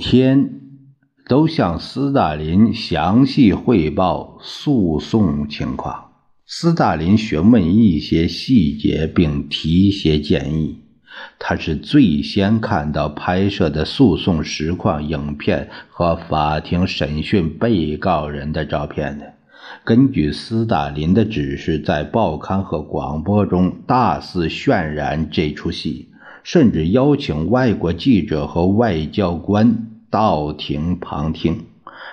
天都向斯大林详细汇报诉讼情况。斯大林询问一些细节，并提些建议。他是最先看到拍摄的诉讼实况影片和法庭审讯被告人的照片的。根据斯大林的指示，在报刊和广播中大肆渲染这出戏。甚至邀请外国记者和外交官到庭旁听。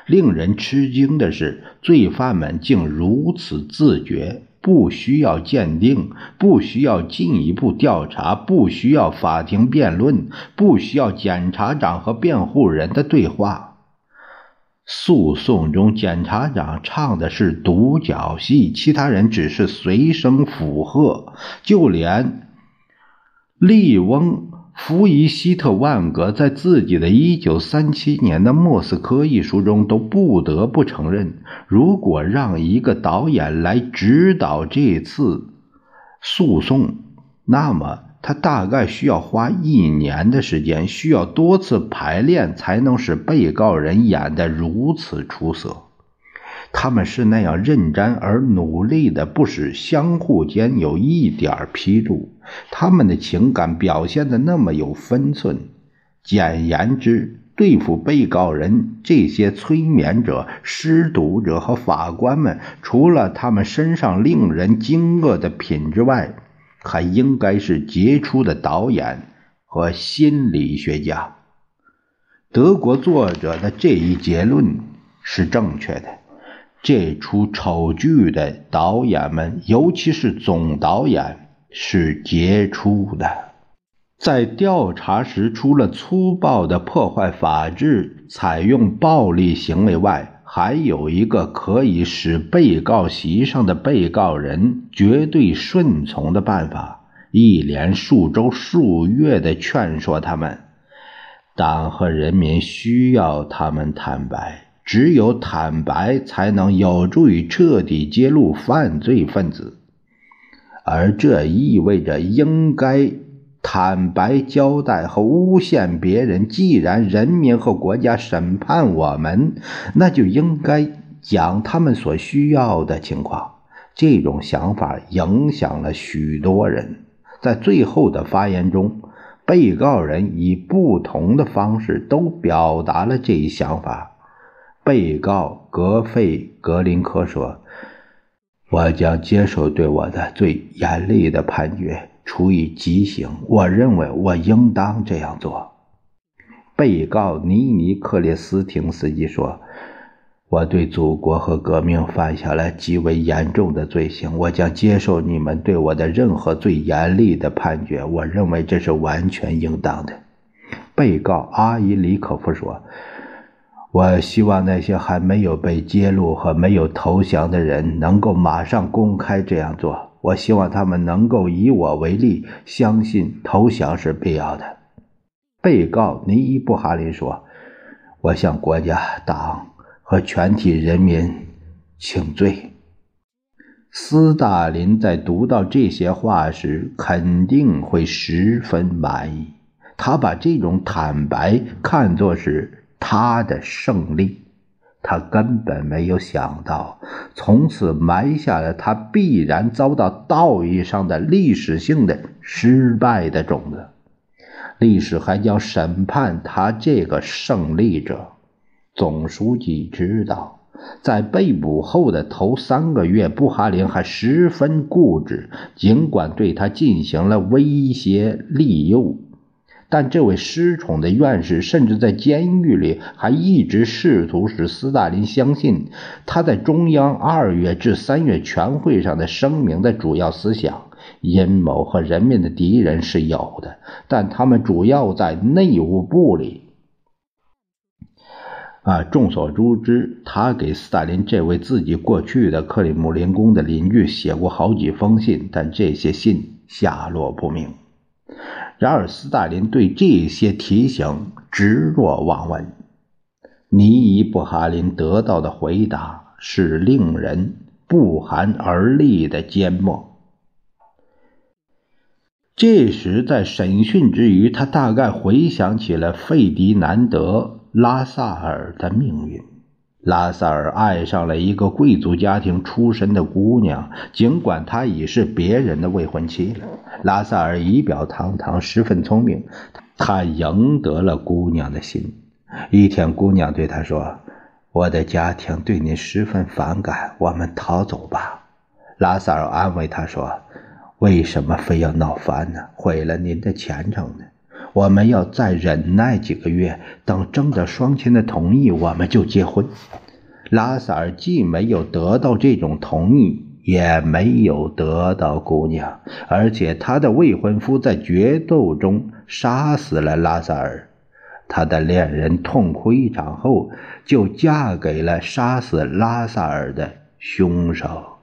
令人吃惊的是，罪犯们竟如此自觉，不需要鉴定，不需要进一步调查，不需要法庭辩论，不需要检察长和辩护人的对话。诉讼中，检察长唱的是独角戏，其他人只是随声附和，就连。利翁·弗伊希特万格在自己的一九三七年的《莫斯科》一书中都不得不承认：如果让一个导演来指导这次诉讼，那么他大概需要花一年的时间，需要多次排练，才能使被告人演得如此出色。他们是那样认真而努力的，不使相互间有一点纰漏。他们的情感表现的那么有分寸。简言之，对付被告人这些催眠者、施毒者和法官们，除了他们身上令人惊愕的品质外，还应该是杰出的导演和心理学家。德国作者的这一结论是正确的。这出丑剧的导演们，尤其是总导演，是杰出的。在调查时，除了粗暴的破坏法治、采用暴力行为外，还有一个可以使被告席上的被告人绝对顺从的办法：一连数周、数月的劝说他们。党和人民需要他们坦白。只有坦白，才能有助于彻底揭露犯罪分子，而这意味着应该坦白交代和诬陷别人。既然人民和国家审判我们，那就应该讲他们所需要的情况。这种想法影响了许多人。在最后的发言中，被告人以不同的方式都表达了这一想法。被告格费格林科说：“我将接受对我的最严厉的判决，处以极刑。我认为我应当这样做。”被告尼尼克列斯廷斯基说：“我对祖国和革命犯下了极为严重的罪行，我将接受你们对我的任何最严厉的判决。我认为这是完全应当的。”被告阿伊里可夫说。我希望那些还没有被揭露和没有投降的人能够马上公开这样做。我希望他们能够以我为例，相信投降是必要的。被告尼伊布哈林说：“我向国家、党和全体人民请罪。”斯大林在读到这些话时肯定会十分满意。他把这种坦白看作是。他的胜利，他根本没有想到，从此埋下了他必然遭到道义上的历史性的失败的种子。历史还将审判他这个胜利者。总书记知道，在被捕后的头三个月，布哈林还十分固执，尽管对他进行了威胁利诱。但这位失宠的院士，甚至在监狱里还一直试图使斯大林相信他在中央二月至三月全会上的声明的主要思想，阴谋和人民的敌人是有的，但他们主要在内务部里。啊，众所周知，他给斯大林这位自己过去的克里姆林宫的邻居写过好几封信，但这些信下落不明。然而，斯大林对这些提醒置若罔闻。尼伊布哈林得到的回答是令人不寒而栗的缄默。这时，在审讯之余，他大概回想起了费迪南德·拉萨尔的命运。拉萨尔爱上了一个贵族家庭出身的姑娘，尽管她已是别人的未婚妻了。拉萨尔仪表堂堂，十分聪明，他赢得了姑娘的心。一天，姑娘对他说：“我的家庭对你十分反感，我们逃走吧。”拉萨尔安慰他说。为什么非要闹翻呢？毁了您的前程呢？我们要再忍耐几个月，等征得双亲的同意，我们就结婚。拉萨尔既没有得到这种同意，也没有得到姑娘，而且他的未婚夫在决斗中杀死了拉萨尔。他的恋人痛哭一场后，就嫁给了杀死拉萨尔的凶手。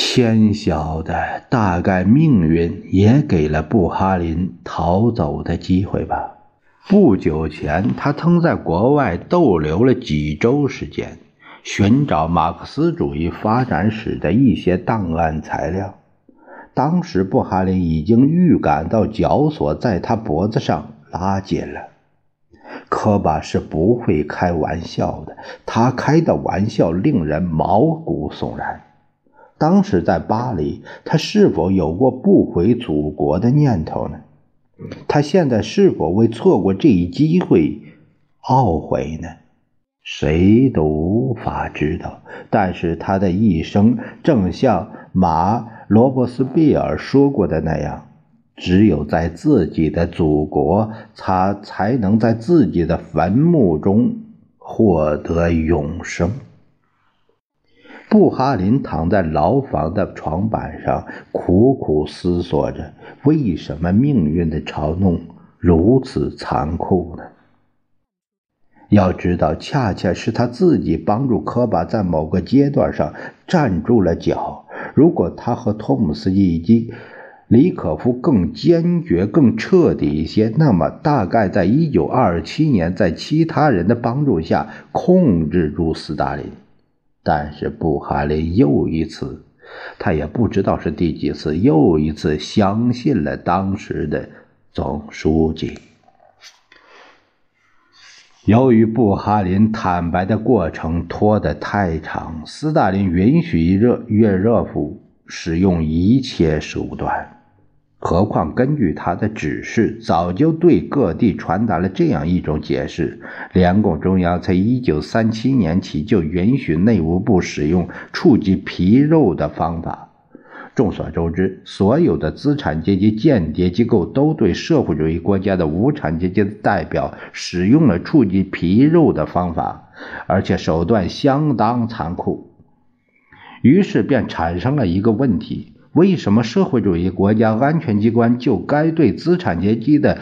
天晓得，大概命运也给了布哈林逃走的机会吧。不久前，他曾在国外逗留了几周时间，寻找马克思主义发展史的一些档案材料。当时，布哈林已经预感到绞索在他脖子上拉紧了。科巴是不会开玩笑的，他开的玩笑令人毛骨悚然。当时在巴黎，他是否有过不回祖国的念头呢？他现在是否为错过这一机会懊悔呢？谁都无法知道。但是他的一生，正像马罗伯斯庇尔说过的那样，只有在自己的祖国，他才能在自己的坟墓中获得永生。布哈林躺在牢房的床板上，苦苦思索着：为什么命运的嘲弄如此残酷呢？要知道，恰恰是他自己帮助科巴在某个阶段上站住了脚。如果他和托姆斯基以及李可夫更坚决、更彻底一些，那么大概在一九二七年，在其他人的帮助下控制住斯大林。但是布哈林又一次，他也不知道是第几次，又一次相信了当时的总书记。由于布哈林坦白的过程拖得太长，斯大林允许热约热夫使用一切手段。何况，根据他的指示，早就对各地传达了这样一种解释：联共中央从1937年起就允许内务部使用触及皮肉的方法。众所周知，所有的资产阶级间谍机构都对社会主义国家的无产阶级的代表使用了触及皮肉的方法，而且手段相当残酷。于是便产生了一个问题。为什么社会主义国家安全机关就该对资产阶级的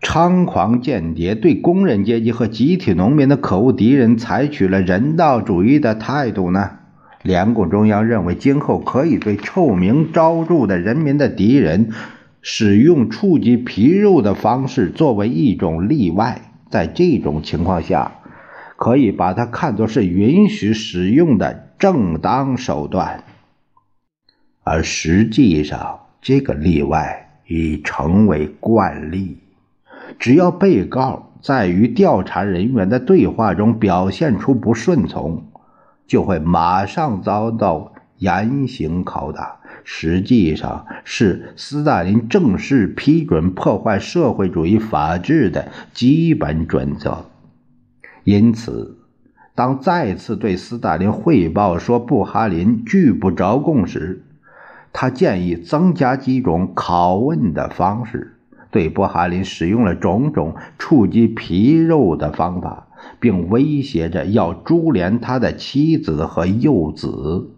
猖狂间谍、对工人阶级和集体农民的可恶敌人采取了人道主义的态度呢？联共中央认为，今后可以对臭名昭著的人民的敌人使用触及皮肉的方式作为一种例外，在这种情况下，可以把它看作是允许使用的正当手段。而实际上，这个例外已成为惯例。只要被告在与调查人员的对话中表现出不顺从，就会马上遭到严刑拷打。实际上，是斯大林正式批准破坏社会主义法治的基本准则。因此，当再次对斯大林汇报说布哈林拒不招供时，他建议增加几种拷问的方式，对波哈林使用了种种触及皮肉的方法，并威胁着要株连他的妻子和幼子。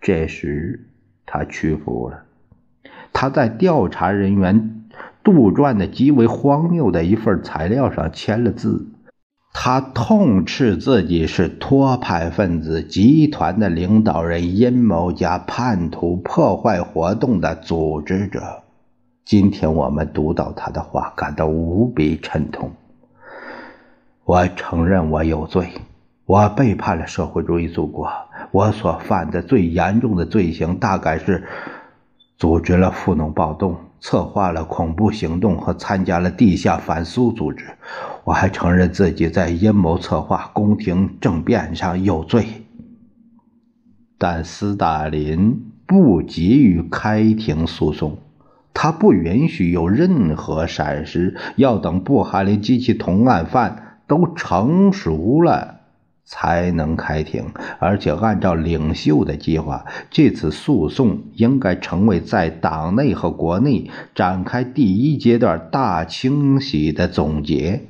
这时他屈服了，他在调查人员杜撰的极为荒谬的一份材料上签了字。他痛斥自己是托派分子集团的领导人、阴谋家、叛徒、破坏活动的组织者。今天我们读到他的话，感到无比沉痛。我承认我有罪，我背叛了社会主义祖国。我所犯的最严重的罪行，大概是组织了富农暴动。策划了恐怖行动和参加了地下反苏组织，我还承认自己在阴谋策划宫廷政变上有罪。但斯大林不急于开庭诉讼，他不允许有任何闪失，要等布哈林及其同案犯都成熟了。才能开庭，而且按照领袖的计划，这次诉讼应该成为在党内和国内展开第一阶段大清洗的总结。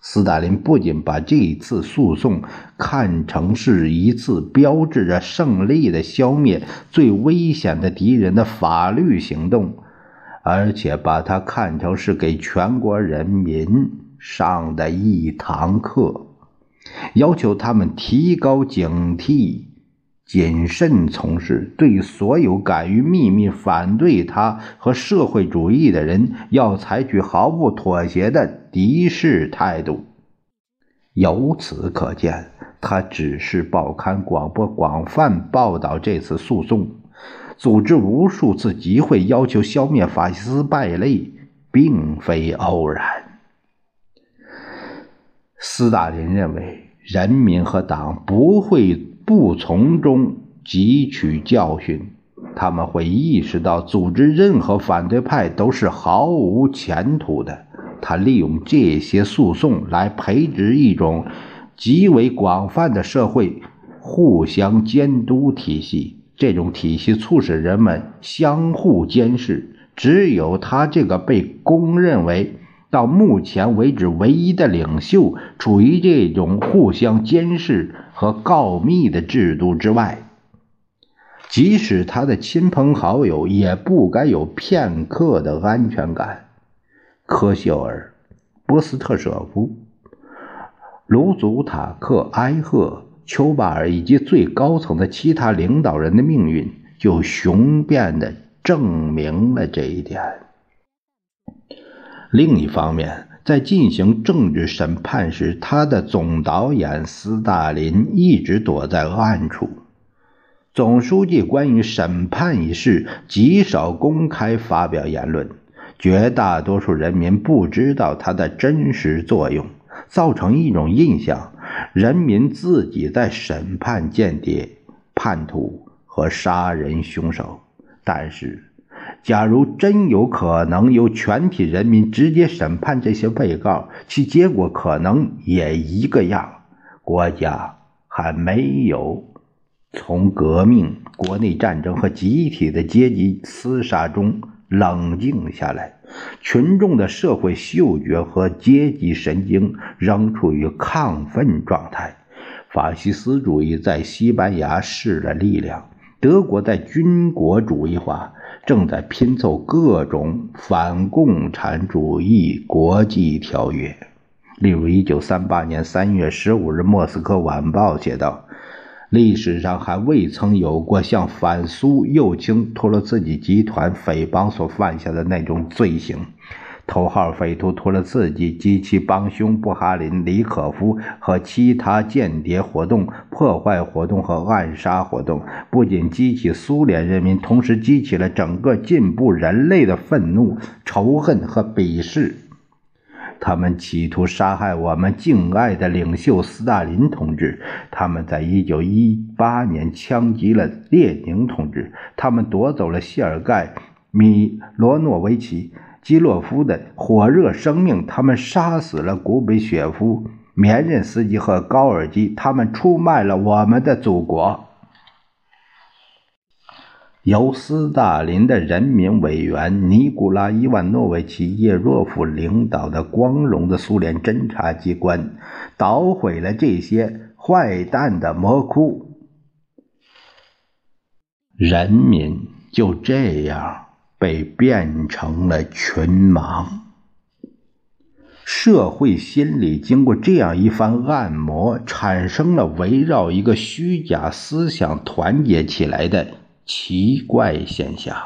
斯大林不仅把这次诉讼看成是一次标志着胜利的消灭最危险的敌人的法律行动，而且把它看成是给全国人民上的一堂课。要求他们提高警惕，谨慎从事。对所有敢于秘密反对他和社会主义的人，要采取毫不妥协的敌视态度。由此可见，他指示报刊广播广泛报道这次诉讼，组织无数次集会，要求消灭法西斯败类，并非偶然。斯大林认为，人民和党不会不从中汲取教训，他们会意识到组织任何反对派都是毫无前途的。他利用这些诉讼来培植一种极为广泛的社会互相监督体系，这种体系促使人们相互监视。只有他这个被公认为。到目前为止，唯一的领袖处于这种互相监视和告密的制度之外。即使他的亲朋好友也不该有片刻的安全感。科秀尔、波斯特舍夫、卢祖塔克埃赫、丘巴尔以及最高层的其他领导人的命运，就雄辩地证明了这一点。另一方面，在进行政治审判时，他的总导演斯大林一直躲在暗处。总书记关于审判一事极少公开发表言论，绝大多数人民不知道他的真实作用，造成一种印象：人民自己在审判间谍、叛徒和杀人凶手。但是。假如真有可能由全体人民直接审判这些被告，其结果可能也一个样。国家还没有从革命、国内战争和集体的阶级厮杀中冷静下来，群众的社会嗅觉和阶级神经仍处于亢奋状态。法西斯主义在西班牙势了力量，德国在军国主义化。正在拼凑各种反共产主义国际条约，例如，一九三八年三月十五日，《莫斯科晚报》写道：“历史上还未曾有过像反苏右倾托洛茨基集团匪帮所犯下的那种罪行。”头号匪徒托了自己及其帮凶布哈林、李可夫和其他间谍活动、破坏活动和暗杀活动，不仅激起苏联人民，同时激起了整个进步人类的愤怒、仇恨和鄙视。他们企图杀害我们敬爱的领袖斯大林同志。他们在一九一八年枪击了列宁同志。他们夺走了谢尔盖·米罗诺维奇。基洛夫的火热生命，他们杀死了古比雪夫、绵任斯基和高尔基，他们出卖了我们的祖国。由斯大林的人民委员尼古拉伊万诺维奇叶若夫领导的光荣的苏联侦察机关，捣毁了这些坏蛋的魔窟。人民就这样被变成了群盲。社会心理经过这样一番按摩，产生了围绕一个虚假思想团结起来的奇怪现象。